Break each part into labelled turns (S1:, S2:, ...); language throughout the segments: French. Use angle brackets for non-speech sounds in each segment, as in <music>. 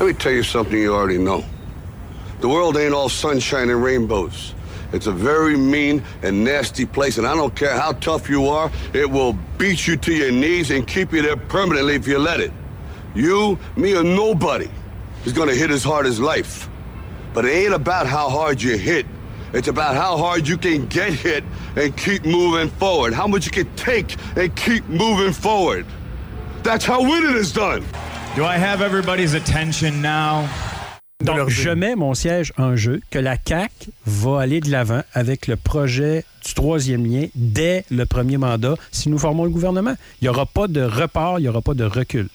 S1: Let me tell you something you already know. The world ain't all sunshine and rainbows. It's a very mean and nasty place, and I don't care how tough you are, it will beat you to your knees and keep you there permanently if you let it. You, me, or nobody is gonna hit as hard as life. But it ain't about how hard you hit. It's about how hard you can get hit and keep moving forward. How much you can take and keep moving forward. That's how winning is done.
S2: Do I have everybody's attention now?
S3: Donc, je mets mon siège en jeu que la CAC va aller de l'avant avec le projet du troisième lien dès le premier mandat si nous formons le gouvernement. Il n'y aura pas de report, il n'y aura pas de recul.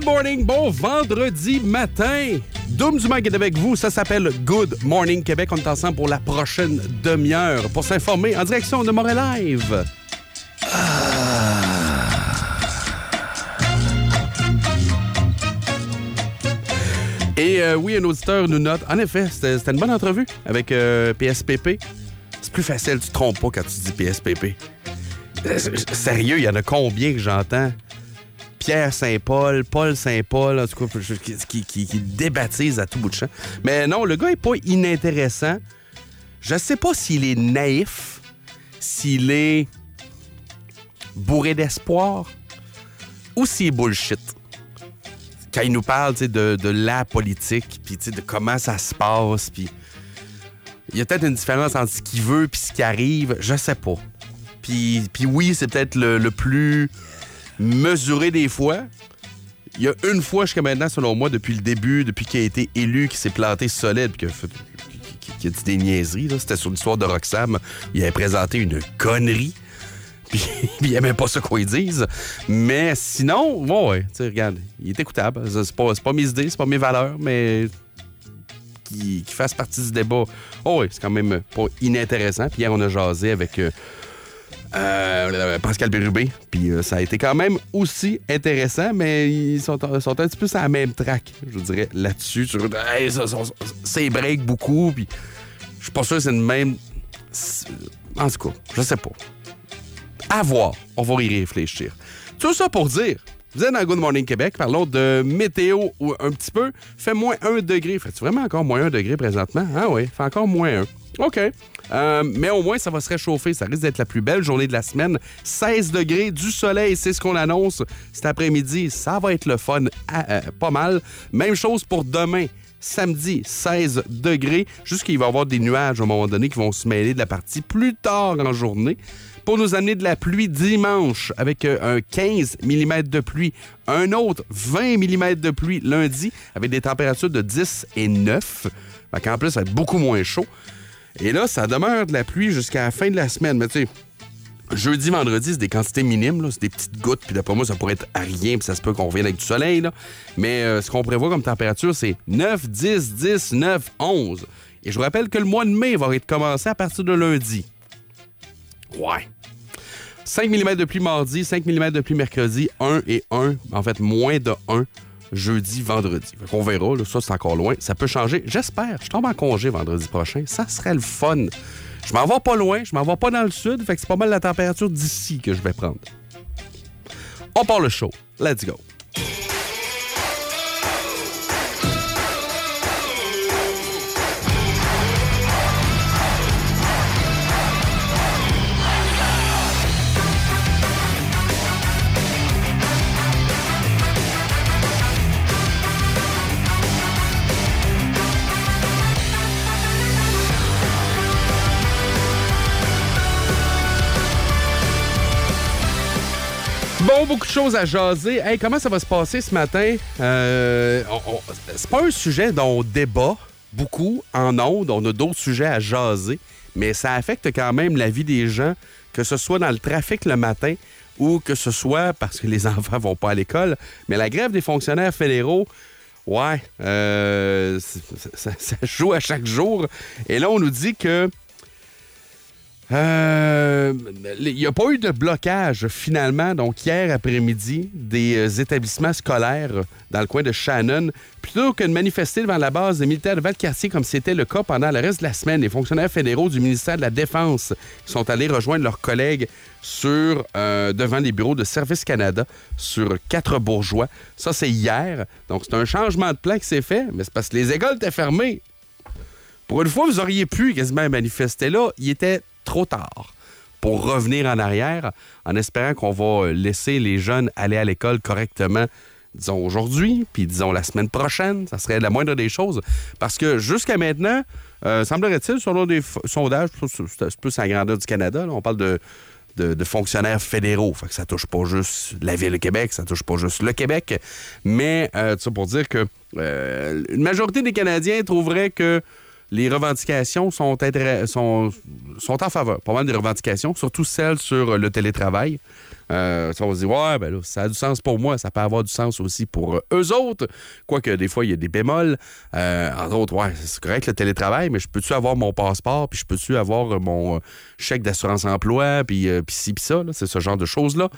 S4: Good morning, bon vendredi matin. Doom du Mag est avec vous, ça s'appelle Good Morning Québec. On est ensemble pour la prochaine demi-heure pour s'informer en direction de Montréal Live. Et euh, oui, un auditeur nous note. En effet, c'était une bonne entrevue avec euh, PSPP. C'est plus facile, tu te trompes pas quand tu dis PSPP. Euh, Sérieux, il y en a combien que j'entends? Pierre Saint-Paul, Paul Saint-Paul, en tout cas, qui, qui, débaptise à tout bout de champ. Mais non, le gars est pas inintéressant. Je sais pas s'il est naïf, s'il est bourré d'espoir ou s'il est bullshit. Quand il nous parle de, la politique, puis de comment ça se passe, puis il y a peut-être une différence entre ce qu'il veut puis ce qui arrive, je sais pas. Puis, oui, c'est peut-être le plus mesuré des fois. Il y a une fois jusqu'à maintenant, selon moi, depuis le début, depuis qu'il a été élu, qui s'est planté solide, puis qui a, dit des niaiseries. C'était sur l'histoire de Roxham. Il avait présenté une connerie. <laughs> Puis il aimait pas ça qu'ils disent. Mais sinon, ouais, ouais, tu regarde, il est écoutable. C'est pas, pas mes idées, c'est pas mes valeurs, mais qui, qui fasse partie du débat. Oh oui, c'est quand même pas inintéressant. Puis hier, on a jasé avec euh, euh, Pascal Bérubé. Puis euh, ça a été quand même aussi intéressant, mais ils sont, un petit peu sur la même track, je dirais, là-dessus. Sur, hey, ça, ça, c'est break beaucoup. Puis je suis pas sûr que c'est le même. En tout cas, je sais pas. À voir. On va y réfléchir. Tout ça pour dire, vous êtes dans Good Morning Québec, parlons de météo un petit peu. Fait moins 1 degré. Fait-tu vraiment encore moins 1 degré présentement? Ah oui, fait encore moins 1. OK. Euh, mais au moins, ça va se réchauffer. Ça risque d'être la plus belle journée de la semaine. 16 degrés, du soleil, c'est ce qu'on annonce cet après-midi. Ça va être le fun, euh, pas mal. Même chose pour demain. Samedi, 16 degrés. Juste qu'il va y avoir des nuages à un moment donné qui vont se mêler de la partie plus tard en journée pour nous amener de la pluie dimanche avec euh, un 15 mm de pluie. Un autre 20 mm de pluie lundi avec des températures de 10 et 9. Fait qu'en plus, ça va être beaucoup moins chaud. Et là, ça demeure de la pluie jusqu'à la fin de la semaine. Mais tu sais, jeudi, vendredi, c'est des quantités minimes. C'est des petites gouttes. Puis d'après moi, ça pourrait être rien. Puis ça se peut qu'on revienne avec du soleil. Mais euh, ce qu'on prévoit comme température, c'est 9, 10, 10, 9, 11. Et je vous rappelle que le mois de mai va être commencé à partir de lundi. Ouais. 5 mm de pluie mardi, 5 mm de pluie mercredi, 1 et 1, en fait moins de 1 jeudi, vendredi. On verra, ça c'est encore loin. Ça peut changer. J'espère. Je tombe en congé vendredi prochain. Ça serait le fun. Je m'en vais pas loin, je m'en vais pas dans le sud, fait c'est pas mal la température d'ici que je vais prendre. On part le show. Let's go. Beaucoup de choses à jaser. Hey, comment ça va se passer ce matin? Euh, c'est pas un sujet dont on débat beaucoup en ondes. On a d'autres sujets à jaser, mais ça affecte quand même la vie des gens, que ce soit dans le trafic le matin ou que ce soit parce que les <laughs> enfants vont pas à l'école. Mais la grève des fonctionnaires fédéraux, ouais, euh, ça joue à chaque jour. Et là, on nous dit que Euh, Il n'y a pas eu de blocage finalement, donc hier après-midi, des euh, établissements scolaires dans le coin de Shannon. Plutôt que de manifester devant la base des militaires de Valcartier comme c'était le cas pendant le reste de la semaine, les fonctionnaires fédéraux du ministère de la Défense sont allés rejoindre leurs collègues sur, euh, devant les bureaux de Service Canada sur quatre bourgeois. Ça, c'est hier. Donc, c'est un changement de plan qui s'est fait, mais c'est parce que les écoles étaient fermées. Pour une fois, vous auriez pu quasiment manifester là. Il était trop tard pour revenir en arrière en espérant qu'on va laisser les jeunes aller à l'école correctement, disons aujourd'hui, puis disons la semaine prochaine. Ça serait la moindre des choses. Parce que jusqu'à maintenant, euh, semblerait-il, selon des sondages, c'est plus la grandeur du Canada, on parle de, fonctionnaires fédéraux. Fait que ça touche pas juste la ville de Québec, ça touche pas juste le Québec. Mais, euh, ça pour dire que euh, majorité des Canadiens trouveraient que les revendications sont, sont, sont en faveur. Pas mal des revendications, surtout celles sur le télétravail. Euh, ça, on se dit, ouais, ben là, ça a du sens pour moi, ça peut avoir du sens aussi pour euh, eux autres. Quoique, des fois, il y a des bémols. Euh, entre autres, ouais, c'est correct le télétravail, mais je peux-tu avoir mon passeport, puis je peux-tu avoir euh, mon euh, chèque d'assurance-emploi, puis euh, puis ci, puis ça, c'est ce genre de choses-là.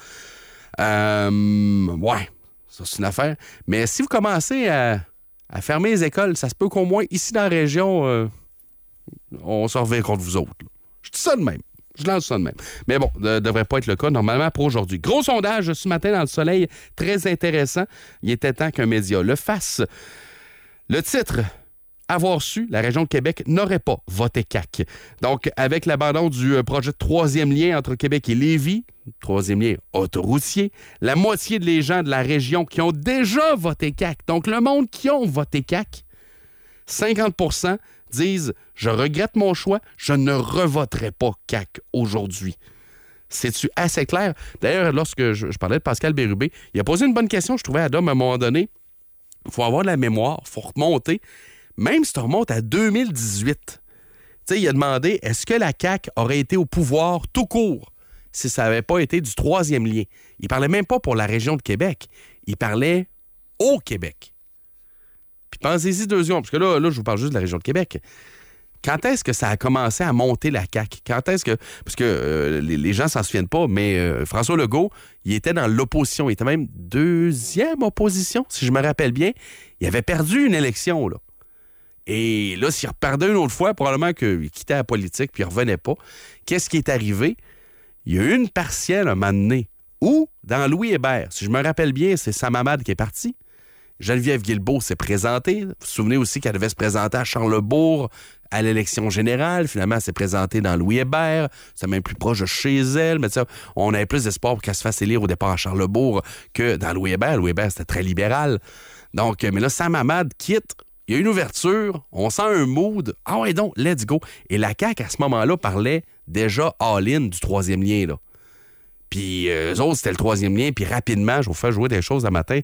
S4: Euh, ouais, ça, c'est une affaire. Mais si vous commencez à, à fermer les écoles, ça se peut qu'au moins, ici dans la région, euh, on s'en revient contre vous autres. Je dis ça de même. Je lance ça de même. Mais bon, ne devrait pas être le cas normalement pour aujourd'hui. Gros sondage ce matin dans le soleil, très intéressant. Il était temps qu'un média le fasse. Le titre avoir su, la région de Québec n'aurait pas voté CAC. Donc, avec l'abandon du euh, projet de troisième lien entre Québec et Lévis, troisième lien autoroutier, la moitié des gens de la région qui ont déjà voté CAC, donc le monde qui ont voté CAC, 50% disent Je regrette mon choix, je ne revoterai pas CAC aujourd'hui. C'est-tu assez clair? D'ailleurs, lorsque je, parlais de Pascal Bérubé, il a posé une bonne question, je trouvais, à Dom, à un moment donné. Il faut avoir de la mémoire, il faut remonter. Même si tu remontes à 2018, tu sais, il a demandé est-ce que la CAQ aurait été au pouvoir tout court si ça n'avait pas été du troisième lien? Il parlait même pas pour la région de Québec. Il parlait au Québec. Puis pensez-y deux secondes, parce que là, là, je vous parle juste de la région de Québec. Quand est-ce que ça a commencé à monter la CAQ? Quand est-ce que. Parce que euh, les, gens s'en souviennent pas, mais euh, François Legault, il était dans l'opposition. Il était même deuxième opposition, si je me rappelle bien. Il avait perdu une élection, là. Et là, s'il reperdait une autre fois, probablement qu'il quittait la politique puis il revenait pas. Qu'est-ce qui est arrivé? Il y a eu une partielle un moment donné où, dans Louis Hébert, si je me rappelle bien, c'est Sam Hamad qui est parti. Geneviève Guilbeault s'est présentée. Vous vous souvenez aussi qu'elle devait se présenter à Charlebourg à l'élection générale. Finalement, elle s'est présentée dans Louis Hébert. C'est même plus proche de chez elle. Mais on avait plus d'espoir pour qu'elle se fasse élire au départ à Charlebourg que dans Louis Hébert. Louis Hébert, c'était très libéral. Donc, mais là, Sam Hamad quitte. Il y a une ouverture. On sent un mood. Ah ouais, donc, let's go. Et la CAQ, à ce moment-là, parlait déjà all-in du troisième lien, là. Puis euh, eux autres, c'était le troisième lien. Puis rapidement, je vous fais jouer des choses un matin.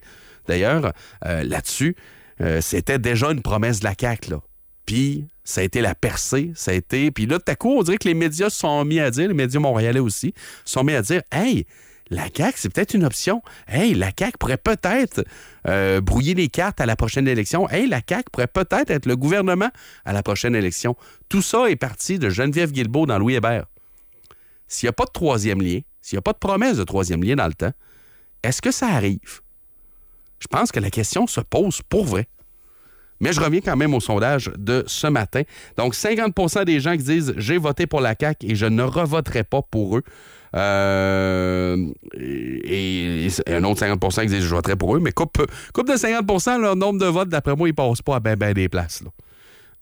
S4: D'ailleurs, euh, là-dessus, euh, c'était déjà une promesse de la CAQ, là. Puis ça a été la percée, ça a été... Puis là, tout à coup, on dirait que les médias sont mis à dire, les médias montréalais aussi, sont mis à dire « Hey, la CAQ, c'est peut-être une option. Hey, la CAQ pourrait peut-être euh, brouiller les cartes à la prochaine élection. Hey, la CAQ pourrait peut-être être le gouvernement à la prochaine élection. » Tout ça est parti de Geneviève Guilbeault dans Louis Hébert. S'il n'y a pas de troisième lien, s'il n'y a pas de promesse de troisième lien dans le temps, est-ce que ça arrive? Je pense que la question se pose pour vrai. Mais je reviens quand même au sondage de ce matin. Donc, 50% des gens qui disent j'ai voté pour la CAQ et je ne revoterai pas pour eux. Euh, et, et un autre 50% qui disent je voterai pour eux. Mais coupe, coupe de 50% leur nombre de votes, d'après moi, ils passent pas à ben, ben des places. là.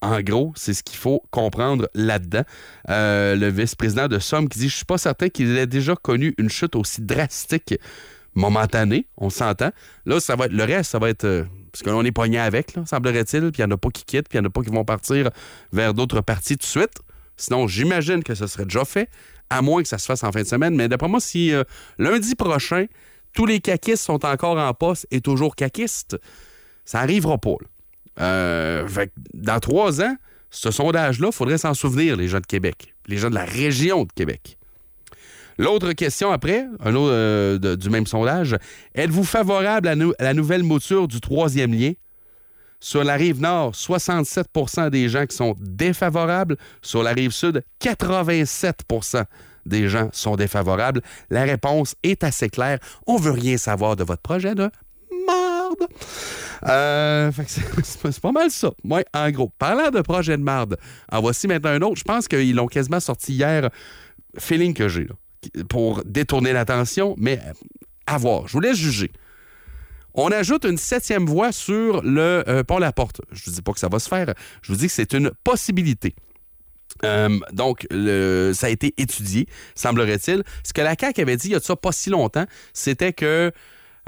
S4: En gros, c'est ce qu'il faut comprendre là-dedans. Euh, le vice-président de Somme qui dit Je suis pas certain qu'il ait déjà connu une chute aussi drastique momentanée, on s'entend. Là, ça va être le reste, ça va être. euh, parce que là, on est pogné avec, semblerait-il, puis il n'y en a pas qui quittent, puis il n'y en a pas qui vont partir vers d'autres parties tout de suite. Sinon, j'imagine que ce serait déjà fait, à moins que ça se fasse en fin de semaine. Mais d'après moi, si euh, lundi prochain, tous les caquistes sont encore en poste et toujours caquistes, ça n'arrivera pas. Euh, dans trois ans, ce sondage-là, il faudrait s'en souvenir, les gens de Québec, les gens de la région de Québec. L'autre question après, un autre euh, du même sondage, êtes-vous favorable à la nouvelle mouture du troisième lien? Sur la rive nord, 67% des gens qui sont défavorables. Sur la rive sud, 87% des gens sont défavorables. La réponse est assez claire. On veut rien savoir de votre projet de marde. Euh, <laughs> c'est pas mal ça. Moi, en gros, parlant de projet de marde, en voici maintenant un autre. Je pense qu'ils l'ont quasiment sorti hier. Feeling que j'ai, pour détourner l'attention, mais à voir. Je vous laisse juger. On ajoute une septième voie sur le euh, pont La Porte. Je ne vous dis pas que ça va se faire. Je vous dis que c'est une possibilité. Euh, donc, ça a été étudié, semblerait-il. Ce que la CAQ avait dit il y a de ça pas si longtemps, c'était que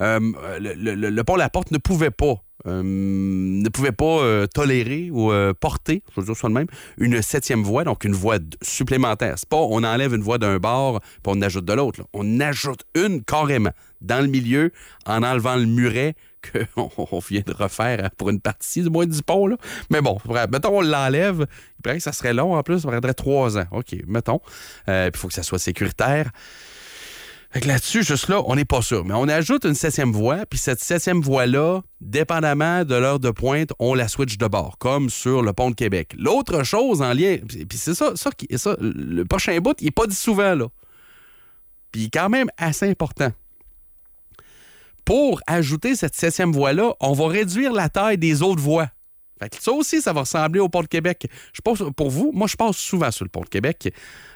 S4: euh, le, pont La Porte ne pouvait pas ne pouvait pas tolérer ou porter, je veux dire ça de même, une septième voie, donc une voie supplémentaire. C'est pas on enlève une voie d'un bord puis on ajoute de l'autre. On ajoute une carrément dans le milieu en enlevant le muret <laughs> qu'on vient de refaire pour une partie du moins du pont. Là. Mais bon, mettons, on l'enlève. Il paraît que ça serait long en plus, ça prendrait trois ans. OK, mettons. Euh, il faut que ça soit sécuritaire. Fait là-dessus, juste là, on n'est pas sûr. Mais on ajoute une septième voie, puis cette septième voie-là, dépendamment de l'heure de pointe, on la switch de bord, comme sur le pont de Québec. L'autre chose en lien, puis c'est ça, ça, ça, le prochain bout, il n'est pas dit souvent, là. Puis il est quand même assez important pour ajouter cette septième voie-là, on va réduire la taille des autres voies. Ça aussi, ça va ressembler au pont de Québec. Je pense pour vous, moi, je passe souvent sur le pont de Québec,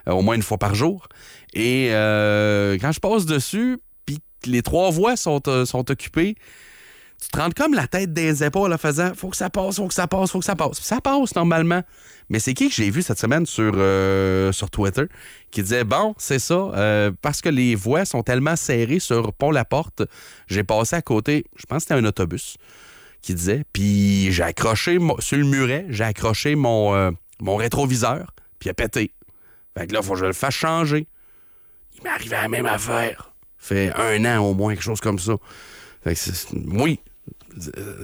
S4: euh, au moins une fois par jour. Et euh, quand je passe dessus, puis les trois voies sont, euh, sont occupées, tu te rends comme la tête des épaules en faisant faut que ça passe, faut que ça passe, faut que ça passe. ça passe normalement. Mais c'est qui que j'ai vu cette semaine sur, sur Twitter qui disait Bon, c'est ça, parce que les voies sont tellement serrées sur Pont-la-Porte, j'ai passé à côté, je pense que c'était un autobus qui disait, puis j'ai accroché sur le muret, j'ai accroché mon, euh, mon rétroviseur, puis il a pété. Fait que là, faut que je le fasse changer. Il m'est arrivé à la même affaire. Fait un an au moins, quelque chose comme ça. Fait que oui,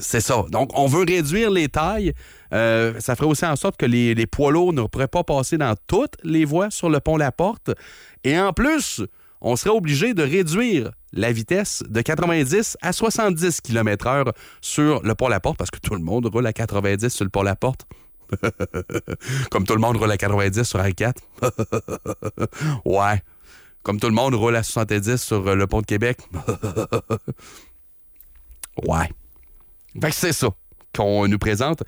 S4: c'est ça. Donc, on veut réduire les tailles. Euh, ça ferait aussi en sorte que les, poids lourds ne pourraient pas passer dans toutes les voies sur le pont La Porte. Et en plus, on serait obligé de réduire la vitesse de 90 à 70 km/h sur le pont La Porte parce que tout le monde roule à 90 sur le pont La Porte. <laughs> Comme tout le monde roule à 90 sur R4. <laughs> ouais. Comme tout le monde roule à 70 sur le pont de Québec. <laughs> ouais c'est ça qu'on nous présente.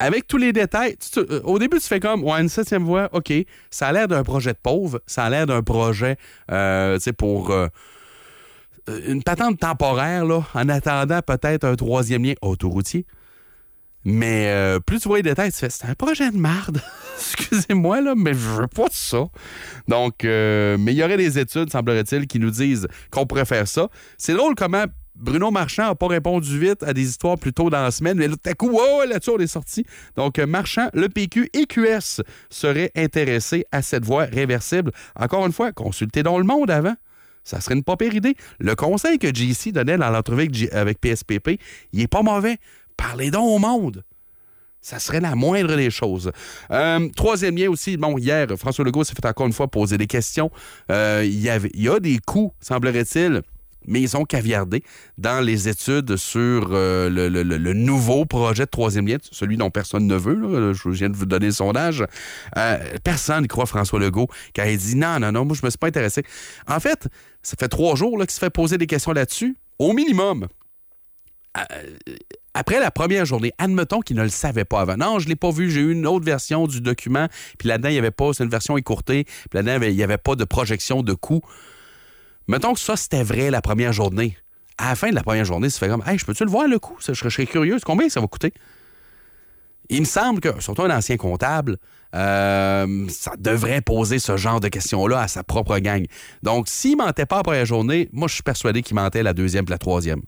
S4: Avec tous les détails, euh, au début, tu fais comme, ouais, une septième voie, OK, ça a l'air d'un projet de pauvre, ça a l'air d'un projet, euh, pour euh, une patente temporaire, là, en attendant peut-être un troisième lien autoroutier. Mais plus tu vois les détails, tu fais, c'est un projet de marde. <laughs> Excusez-moi, là, mais je veux pas ça. Donc, mais il y aurait des études, semblerait-il, qui nous disent qu'on pourrait faire ça. C'est drôle comment Bruno Marchand n'a pas répondu vite à des histoires plus tôt dans la semaine, mais tout à coup, oh, là-dessus, on est sorti. Donc, euh, Marchand, le PQ et QS seraient intéressés à cette voie réversible. Encore une fois, consultez dans le monde avant. Ça serait une pas idée. Le conseil que JC donnait dans l'entrevue avec, PSPP, il est pas mauvais. Parlez donc au monde. Ça serait la moindre des choses. Euh, troisième lien aussi, bon, hier, François Legault s'est fait encore une fois poser des questions. Euh, y il y a des coûts, semblerait-il, mais ils ont caviardé dans les études sur euh, le, nouveau projet de troisième lien, celui dont personne ne veut. je viens de vous donner le sondage. Euh, personne ne croit François Legault quand il dit non, non, non, moi je me suis pas intéressé. En fait, ça fait trois jours qu'il se fait poser des questions là-dessus, au minimum. Euh, après la première journée, admettons qu'il ne le savait pas avant. Non, je ne l'ai pas vu. J'ai eu une autre version du document. Puis là-dedans, il n'y avait pas, c'est une version écourtée. Puis là-dedans, il n'y avait pas de projection de coût. Mettons que ça, c'était vrai la première journée. À la fin de la première journée, ça fait comme Hey, je peux-tu le voir le coût? Je serais, curieux. Combien ça va coûter? Il me semble que, surtout un ancien comptable, euh, ça devrait poser ce genre de questions-là à sa propre gang. Donc, s'il mentait pas la première journée, moi, je suis persuadé qu'il mentait la deuxième et la troisième.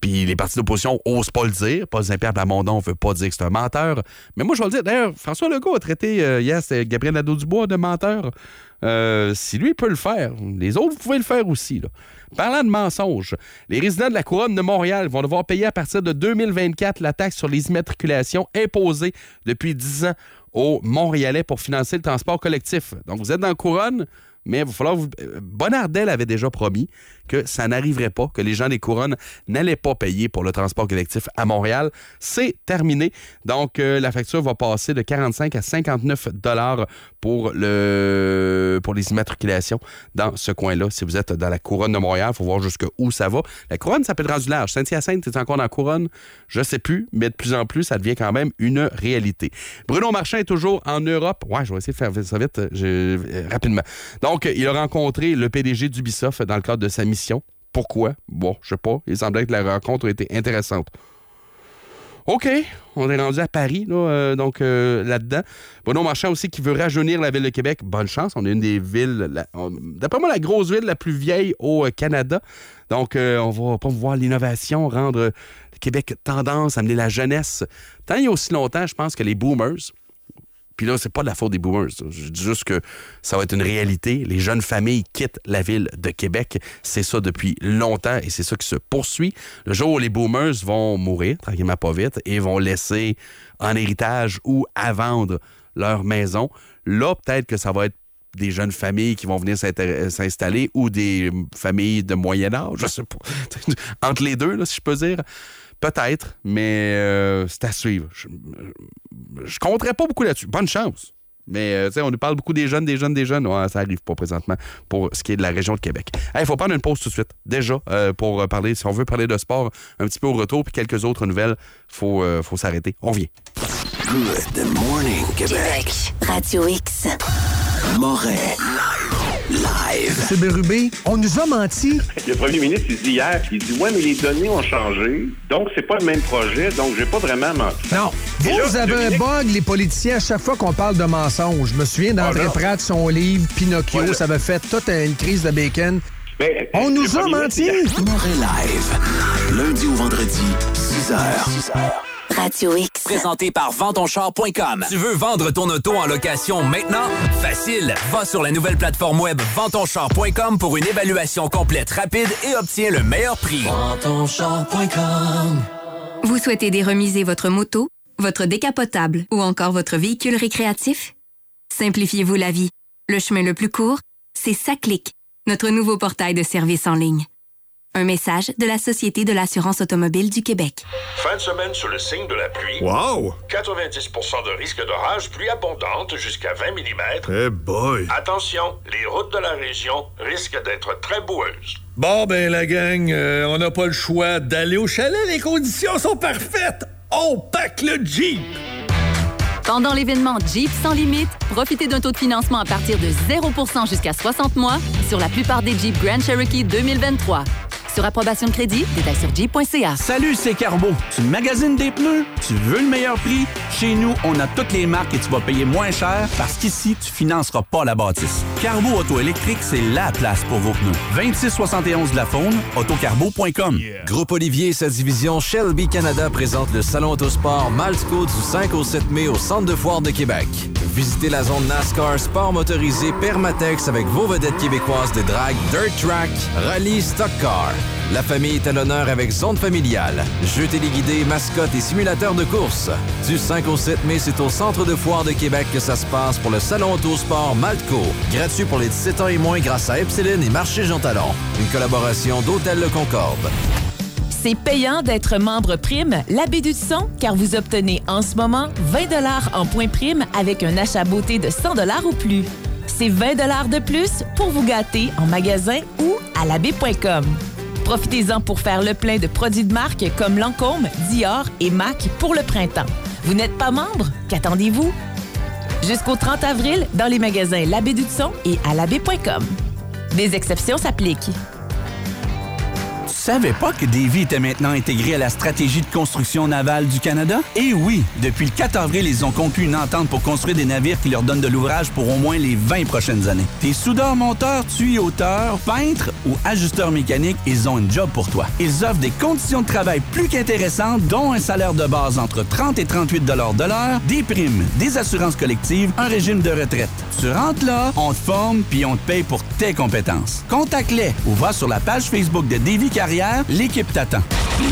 S4: Puis les partis d'opposition osent pas le dire. Paul Saint-Pierre Plamondon ne veut pas dire que c'est un menteur. Mais moi, je vais le dire. D'ailleurs, François Legault a traité euh, hier, c'était Gabriel Nadeau-Dubois de menteur. Euh, si lui peut le faire, les autres, vous pouvez le faire aussi. Parlant de mensonges, les résidents de la couronne de Montréal vont devoir payer à partir de 2024 la taxe sur les immatriculations imposée depuis 10 ans aux Montréalais pour financer le transport collectif. Donc, vous êtes dans la couronne, mais il va falloir vous... euh, Bonardel avait déjà promis que ça n'arriverait pas, que les gens des couronnes n'allaient pas payer pour le transport collectif à Montréal. C'est terminé. Donc, euh, la facture va passer de 45 à 59 dollars pour, le... pour les immatriculations dans ce coin-là. Si vous êtes dans la couronne de Montréal, il faut voir jusqu'où ça va. La couronne, ça peut être rendu large. Saint-Hyacinthe, est encore dans la couronne? Je sais plus, mais de plus en plus, ça devient quand même une réalité. Bruno Marchand est toujours en Europe. Ouais, je vais essayer de faire ça vite, euh, rapidement. Donc, il a rencontré le PDG d'Ubisoft dans le cadre de sa mission. Pourquoi? Bon, je sais pas. Il semblait que la rencontre était intéressante. OK, on est rendu à Paris, là, euh, donc euh, là-dedans. Bruno Marchand aussi qui veut rajeunir la ville de Québec. Bonne chance, on est une des villes, d'après moi, la grosse ville la plus vieille au euh, Canada. Donc, on va promouvoir l'innovation, rendre euh, Québec tendance, amener la jeunesse. Tant il y a aussi longtemps, je pense que les boomers, puis là, c'est pas de la faute des boomers. Je dis juste que ça va être une réalité. Les jeunes familles quittent la ville de Québec. C'est ça depuis longtemps et c'est ça qui se poursuit. Le jour où les boomers vont mourir, tranquillement pas vite, et vont laisser en héritage ou à vendre leur maison, là, peut-être que ça va être des jeunes familles qui vont venir s'installer ou des familles de moyen âge, je sais pas. <laughs> Entre les deux, là, si je peux dire. Peut-être, mais euh, c'est à suivre. Je, je compterais pas beaucoup là-dessus. Bonne chance. Mais euh, tu sais, on nous parle beaucoup des jeunes, des jeunes, des jeunes. Ouais, ça arrive pas présentement pour ce qui est de la région de Québec. Il faut prendre une pause tout de suite, déjà, euh, pour euh, parler, si on veut parler de sport un petit peu au retour, puis quelques autres nouvelles, faut, euh, faut s'arrêter. On vient.
S5: Good morning, Québec.
S6: Radio X.
S5: Moret. Live.
S7: C'est Bérubé. On nous a menti.
S8: Le premier ministre, il dit hier, puis il dit Ouais, mais les données ont changé, donc c'est pas le même projet, donc j'ai pas vraiment menti.
S7: Non. Vous,
S8: Et là,
S7: vous avez un bug, les politiciens, à chaque fois qu'on parle de mensonges. Je me souviens d'André
S8: Voilà.
S7: Pratt, son livre Pinocchio,
S8: Voilà.
S7: ça avait fait toute une crise de bacon.
S8: Mais,
S7: On
S8: le
S7: nous a menti.
S5: Live. Lundi au vendredi, 6h.
S6: Radio X.
S9: Présenté par Ventonchar.com. Tu veux vendre ton auto en location maintenant? Facile! Va sur la nouvelle plateforme web Ventonchar.com pour une évaluation complète, rapide et obtiens le meilleur prix.
S10: Vous souhaitez déremiser votre moto, votre décapotable ou encore votre véhicule récréatif? Simplifiez-vous la vie. Le chemin le plus court, c'est SACLIC, notre nouveau portail de services en ligne. Un message de la Société de l'assurance automobile du Québec.
S11: Fin de semaine sous le signe de la pluie.
S12: Wow!
S11: 90% de risque d'orage, pluie abondante jusqu'à 20 mm.
S12: Eh boy!
S11: Attention, les routes de la région risquent d'être très boueuses.
S12: Bon, ben, la gang, euh, on n'a pas le choix d'aller au chalet. Les conditions sont parfaites. On pack le Jeep!
S10: Pendant l'événement Jeep sans limite, profitez d'un taux de financement à partir de 0% jusqu'à 60 mois sur la plupart des Jeep Grand Cherokee 2023. Sur approbation de crédit, détails sur jeep.ca.
S13: Salut, c'est Carbo. Tu magasines des pneus? Tu veux le meilleur prix? Chez nous, on a toutes les marques et tu vas payer moins cher parce qu'ici, tu financeras pas la bâtisse. Carbo Auto électrique, c'est la place pour vos pneus. 2671 de la Faune, autocarbo.com.
S9: Groupe Olivier et sa division Shelby Canada présente le Salon Autosport Malsco du 5 au 7 mai au Centre de foire de Québec. Visitez la zone NASCAR sport motorisé Permatex avec vos vedettes québécoises de drag Dirt Track, Rallye Stock Car. La famille est à l'honneur avec zone familiale, jeux téléguidés, mascottes et simulateurs de course. Du 5 au 7 mai, c'est au Centre de foire de Québec que ça se passe pour le Salon Autosport Maltco. Gratuit pour les 17 ans et moins grâce à Epsilon et Marché Jean Talon. Une collaboration d'Hôtel Le Concorde.
S14: C'est payant d'être membre prime La Baie du Son car vous obtenez en ce moment 20 en points prime avec un achat beauté de 100 ou plus. C'est 20 de plus pour vous gâter en magasin ou à labaie.com. Profitez-en pour faire le plein de produits de marque comme Lancôme, Dior et MAC pour le printemps. Vous n'êtes pas membre? Qu'attendez-vous? Jusqu'au 30 avril, dans les magasins La Baie du Son et à labaie.com. Des exceptions s'appliquent.
S13: Savais pas que Davy était maintenant intégré à la stratégie de construction navale du Canada? Eh oui! Depuis le 4 avril, ils ont conclu une entente pour construire des navires qui leur donnent de l'ouvrage pour au moins les 20 prochaines années. T'es soudeur-monteur, tuyauteur, peintre ou ajusteur mécanique, ils ont une job pour toi. Ils offrent des conditions de travail plus qu'intéressantes, dont un salaire de base entre 30 et 38 de l'heure, des primes, des assurances collectives, un régime de retraite. Tu rentres là, on te forme puis on te paye pour tes compétences. Contacte-les ou va sur la page Facebook de Davy Carrière, l'équipe t'attend.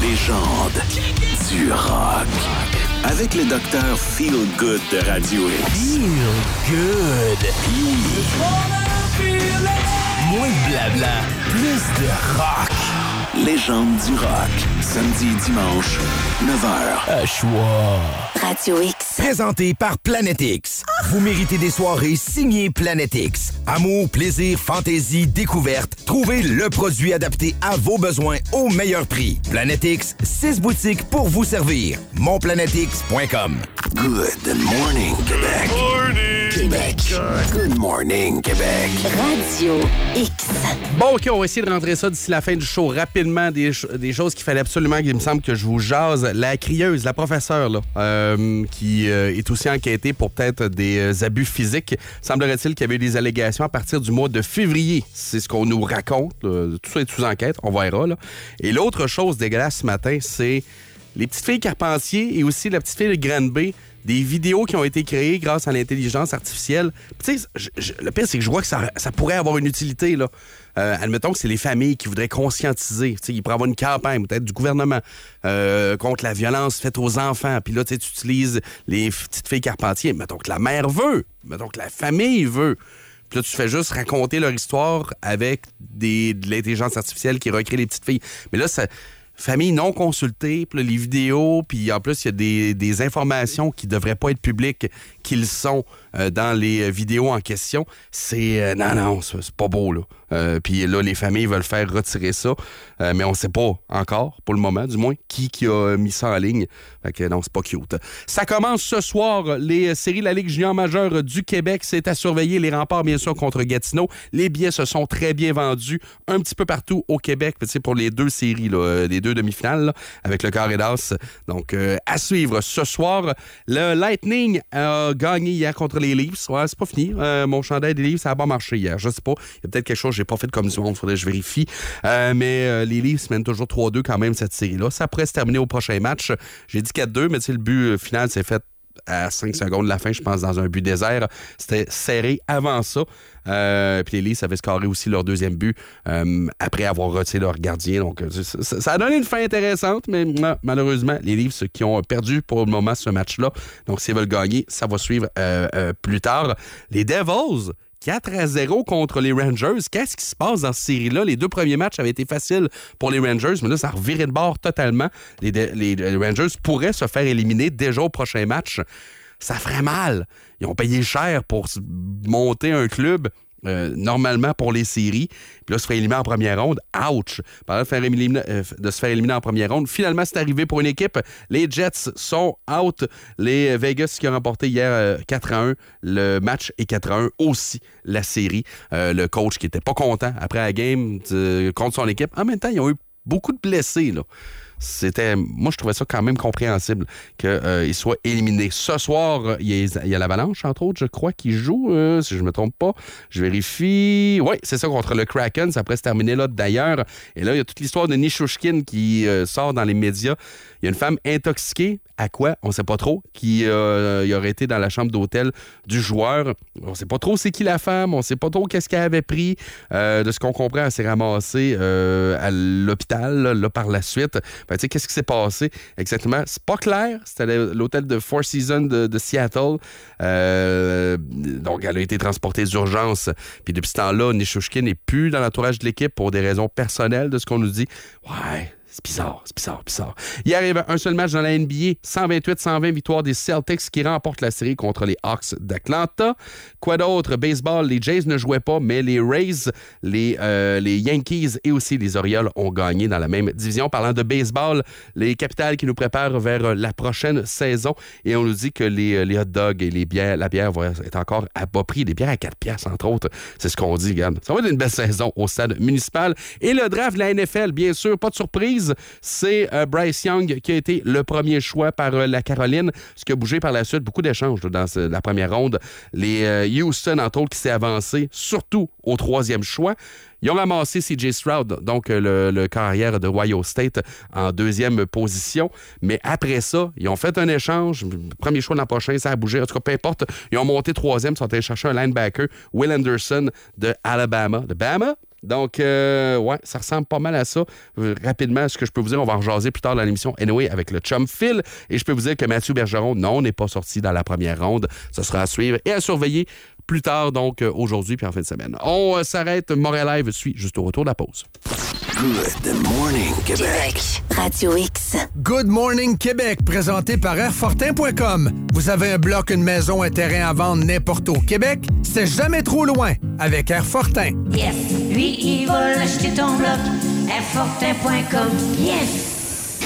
S5: Légende du rock. Avec le docteur Feel Good de Radio X.
S13: Feel good. Moins de blabla, plus de rock.
S5: Légende du rock. Samedi et dimanche, 9h.
S13: À choix.
S6: Radio X.
S15: Présenté par Planète X. Vous méritez des soirées signées Planète X. Amour, plaisir, fantaisie, découverte. Trouvez le produit adapté à vos besoins au meilleur prix. Planète X, 6 boutiques pour vous servir. Monplanètex.com.
S5: Good morning, Québec. Québec. Good morning, Québec.
S6: Radio X.
S4: Bon, OK, on va essayer de rentrer ça d'ici la fin du show rapidement. Des, des choses qu'il fallait absolument qu'il me semble que je vous jase. La crieuse, la professeure, là, euh, qui euh, est aussi enquêtée pour peut-être des euh, abus physiques. Semblerait-il qu'il y avait eu des allégations à partir du mois de février. C'est ce qu'on nous raconte. là. Tout ça est sous enquête. On verra. Là. Et l'autre chose dégueulasse ce matin, c'est les petites filles Carpentier et aussi la petite fille de Granby, des vidéos qui ont été créées grâce à l'intelligence artificielle. Tu sais, le pire, c'est que je vois que ça, pourrait avoir une utilité. Là. Euh, admettons que c'est les familles qui voudraient conscientiser. Tu sais, il pourrait avoir une campagne, peut-être du gouvernement, euh, contre la violence faite aux enfants. Puis là, tu utilises les petites filles Carpentier. Mettons que la mère veut. Mettons que la famille veut. Puis là, tu fais juste raconter leur histoire avec des, de l'intelligence artificielle qui recrée les petites filles. Mais là, ça, famille non consultée, puis les vidéos, puis en plus, il y a des, des informations qui devraient pas être publiques, qu'ils sont euh, dans les euh, vidéos en question. C'est... euh, non, non, c'est pas beau, là. Puis là, les familles veulent faire retirer ça, mais on sait pas encore, pour le moment, du moins, qui, qui a mis ça en ligne. Fait que non, c'est pas cute. Ça commence ce soir, les séries de la Ligue junior majeure du Québec. C'est à surveiller les remparts, bien sûr, contre Gatineau. Les billets se sont très bien vendus un petit peu partout au Québec, pour les deux séries, là, les deux demi-finales, avec le carré d'as. Donc, à suivre ce soir. Le Lightning a gagné hier contre les Leafs. Ouais, c'est pas fini. Euh, mon chandail des Leafs, ça a pas marché hier. Je sais pas. Il y a peut-être quelque chose que j'ai pas fait comme du monde. Faudrait que je vérifie. Euh, mais euh, les Leafs mènent toujours 3-2 quand même cette série-là. Ça pourrait se terminer au prochain match. J'ai dit 4-2, mais le but final s'est fait à 5 secondes de la fin, je pense, dans un but désert. C'était serré avant ça. Euh, puis les Leafs avaient scoré aussi leur deuxième but euh, après avoir retiré leur gardien. Donc, euh, ça, ça- a donné une fin intéressante, mais malheureusement, les Leafs qui ont perdu pour le moment ce match-là. Donc, s'ils veulent gagner, ça va suivre plus tard. Les Devils 4 à 0 contre les Rangers. Qu'est-ce qui se passe dans cette série-là? Les deux premiers matchs avaient été faciles pour les Rangers, mais là, ça a reviré de bord totalement. Les, les- les Rangers pourraient se faire éliminer déjà au prochain match. Ça ferait mal. Ils ont payé cher pour monter un club. Euh, normalement pour les séries. Puis là, se faire éliminer en première ronde. Ouch! Euh, de se faire éliminer en première ronde. Finalement, c'est arrivé pour une équipe. Les Jets sont out. Les Vegas qui ont remporté hier euh, 4 à 1. Le match est 4 à 1 aussi, la série. Euh, le coach qui était pas content après la game contre son équipe. En même temps, ils ont eu beaucoup de blessés. Là. C'était, moi, je trouvais ça quand même compréhensible qu'ils soient éliminés. Ce soir, euh, il y a, l'Avalanche, entre autres, je crois, qui joue, euh, si je me trompe pas. Je vérifie. Oui, c'est ça, contre le Kraken. Ça pourrait se terminer là, d'ailleurs. Et là, il y a toute l'histoire de Nishushkin qui euh, sort dans les médias. Il y a une femme intoxiquée. À quoi? On sait pas trop. Qui euh, il aurait été dans la chambre d'hôtel du joueur. On sait pas trop c'est qui la femme. On sait pas trop qu'est-ce qu'elle avait pris. Euh, de ce qu'on comprend, elle s'est ramassée euh, à l'hôpital là, par la suite. Ben, qu'est-ce qui s'est passé exactement? C'est pas clair. C'était l'hôtel de Four Seasons de, Seattle. Donc, elle a été transportée d'urgence. Puis depuis ce temps-là, Nishushkin n'est plus dans l'entourage de l'équipe pour des raisons personnelles de ce qu'on nous dit. Ouais, c'est bizarre, c'est bizarre, bizarre. Il avait un seul match dans la NBA. 128-120 victoire des Celtics qui remportent la série contre les Hawks d'Atlanta. Quoi d'autre? Baseball, les Jays ne jouaient pas, mais les Rays, les, euh, Yankees et aussi les Orioles ont gagné dans la même division. Parlant de baseball, les capitales qui nous préparent vers la prochaine saison. Et on nous dit que les, les hot dogs et les bières, la bière va être encore à bas prix. Des bières à 4 piastres, entre autres. C'est ce qu'on dit, regarde. Ça va être une belle saison au stade municipal. Et le draft de la NFL, bien sûr, pas de surprise. C'est euh, Bryce Young qui a été le premier choix par euh, la Caroline. Ce qui a bougé par la suite, beaucoup d'échanges dans la première ronde. Les euh, Houston, entre autres, qui s'est avancé, surtout au troisième choix. Ils ont ramassé CJ Stroud, donc le, le carrière de Ohio State, en deuxième position. Mais après ça, ils ont fait un échange. Premier choix l'an prochain, ça a bougé. En tout cas, peu importe. Ils ont monté troisième. Ils sont allés chercher un linebacker, Will Anderson de Alabama. De Bama? Donc, euh, ouais, ça ressemble pas mal à ça. Euh, rapidement, ce que je peux vous dire, on va en jaser plus tard dans l'émission Anyway avec le chum Phil. Et je peux vous dire que Mathieu Bergeron, non, n'est pas sorti dans la première ronde. Ce sera à suivre et à surveiller plus tard, donc euh, aujourd'hui puis en fin de semaine. On s'arrête. Montréal Live suit juste au retour de la pause.
S15: Good morning, Québec.
S6: Radio X.
S7: Good Morning Québec, présenté par Airfortin.com. Vous avez un bloc, une maison, un terrain à vendre n'importe où au Québec? C'est jamais trop loin avec Airfortin.
S16: Yes, lui, il va l'acheter ton bloc. Airfortin.com. Yes!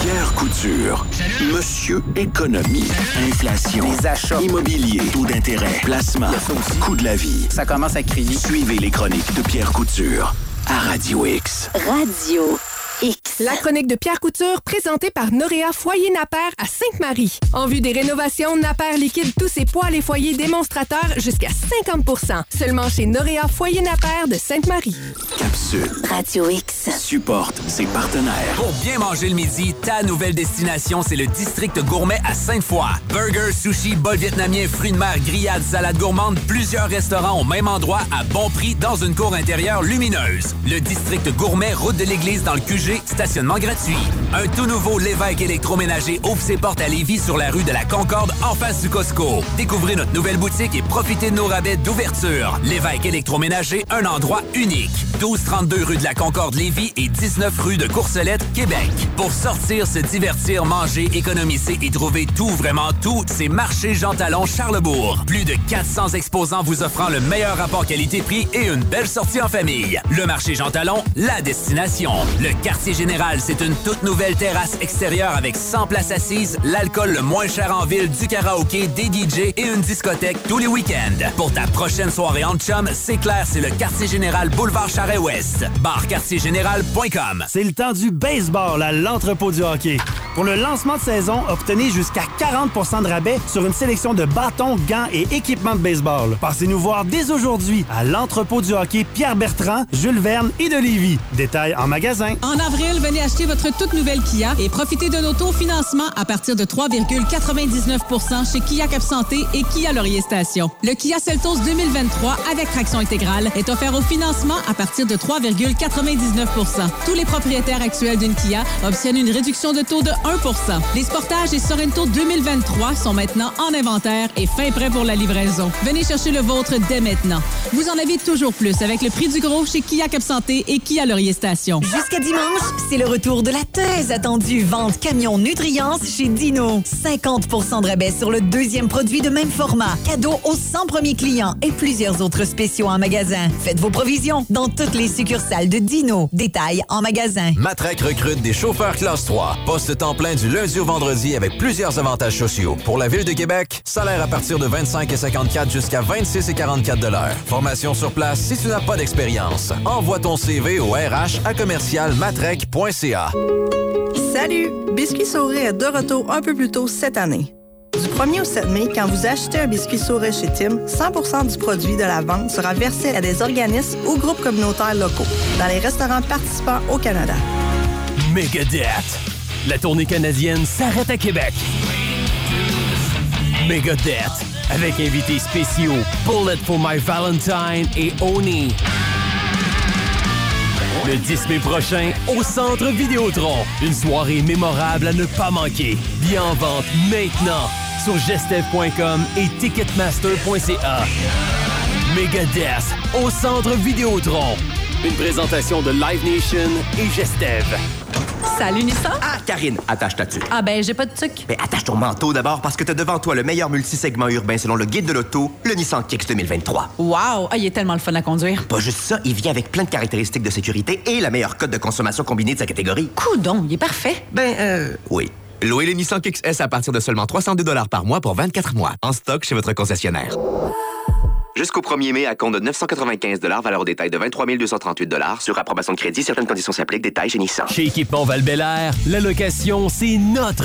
S15: Pierre Couture. Monsieur Économie. Inflation.
S17: Les achats.
S15: Immobilier. Taux d'intérêt. Placement. Coût de la vie.
S17: Ça commence à crier.
S15: Suivez les chroniques de Pierre Couture à Radio X.
S6: Radio X.
S18: La chronique de Pierre Couture, présentée par Noréa Foyer Napper à Sainte-Marie. En vue des rénovations, Napper liquide tous ses poils et foyers démonstrateurs jusqu'à 50% Seulement chez Noréa Foyer Napper de Sainte-Marie.
S15: Capsule.
S6: Radio X.
S15: Supporte ses partenaires.
S19: Pour bien manger le midi, ta nouvelle destination, c'est le district gourmet à Sainte-Foy. Burgers, sushi, bol vietnamien, fruits de mer, grillades, salades gourmandes, plusieurs restaurants au même endroit à bon prix dans une cour intérieure lumineuse. Le district gourmet, route de l'église dans le QG, stationnement gratuit. Un tout nouveau Lévesque électroménager ouvre ses portes à Lévis sur la rue de la Concorde en face du Costco. Découvrez notre nouvelle boutique et profitez de nos rabais d'ouverture. Lévesque électroménager, un endroit unique. 1232 rue de la Concorde Lévis et 19 rue de Courcelette, Québec. Pour sortir, se divertir, manger, économiser et trouver tout, vraiment tout, c'est Marché Jean Talon Charlebourg. Plus de 400 exposants vous offrant le meilleur rapport qualité-prix et une belle sortie en famille. Le Marché Jean Talon, la destination. Le quartier général, c'est une toute nouvelle terrasse extérieure avec 100 places assises, l'alcool le moins cher en ville, du karaoké, des DJ et une discothèque tous les week-ends. Pour ta prochaine soirée en chum, c'est clair, c'est le quartier général Boulevard Charret-Ouest. Barquartiergénéral.com.
S20: C'est le temps du baseball à l'entrepôt du hockey. Pour le lancement de saison, obtenez jusqu'à 40 de rabais sur une sélection de bâtons, gants et équipements de baseball. Passez-nous voir dès aujourd'hui à l'entrepôt du hockey Pierre Bertrand, Jules Verne et de Lévis. Détails en magasin.
S21: En avril, venez acheter votre toute nouvelle Kia et profitez d'un autofinancement à partir de 3,99 chez Kia Cap Santé et Kia Laurier Station. Le Kia Seltos 2023 avec traction intégrale est offert au financement à partir de 3,99 Tous les propriétaires actuels d'une Kia obtiennent une réduction de taux de 1 Les Sportages et Sorento 2023 sont maintenant en inventaire et fin prêt pour la livraison. Venez chercher le vôtre dès maintenant. Vous en avez toujours plus avec le prix du gros chez Kia Cap Santé et Kia Laurier Station.
S22: Jusqu'à dimanche, c'est le retour de la très attendue vente camion Nutriance chez Dino. 50% de rabais sur le deuxième produit de même format. Cadeau aux 100 premiers clients et plusieurs autres spéciaux en magasin. Faites vos provisions dans toutes les succursales de Dino. Détails en magasin.
S9: Matraque recrute des chauffeurs classe 3. Poste temps plein du lundi au vendredi avec plusieurs avantages sociaux. Pour la Ville de Québec, salaire à partir de 25 et 54 jusqu'à 26 et 44 de l'heure. Formation sur place si tu n'as pas d'expérience. Envoie ton CV au RH à commercial
S23: Salut! Biscuit Sauré est de retour un peu plus tôt cette année. Du 1er au 7 mai, quand vous achetez un biscuit Sauré chez Tim, 100% du produit de la vente sera versé à des organismes ou groupes communautaires locaux dans les restaurants participants au Canada.
S24: Megadeth. La tournée canadienne s'arrête à Québec. Megadeth. Avec invités spéciaux Bullet for My Valentine et Oni. Le 10 mai prochain, au Centre Vidéotron. Une soirée mémorable à ne pas manquer. Bien en vente maintenant sur gestev.com et ticketmaster.ca. Megadeth au Centre Vidéotron. Une présentation de Live Nation et Gestev.
S25: Salut Nissan.
S17: Ah, Karine, attache ta tuque.
S25: Ah ben, j'ai pas de tuque.
S17: Mais attache ton manteau d'abord parce que t'as devant toi le meilleur multisegment urbain selon le guide de l'auto, le Nissan Kicks 2023.
S25: Wow! Ah, il est tellement le fun à conduire.
S17: Pas juste ça, il vient avec plein de caractéristiques de sécurité et la meilleure cote de consommation combinée de sa catégorie.
S25: Coudon, il est parfait.
S17: Ben, euh, oui. Louez le Nissan Kicks S à partir de seulement 302 par mois pour 24 mois. En stock chez votre concessionnaire. Jusqu'au 1er mai, à compte de 995 valeur au détail de 23 238 Sur approbation de crédit, certaines conditions s'appliquent. Détails chez.
S24: Chez Équipement val la location, c'est notre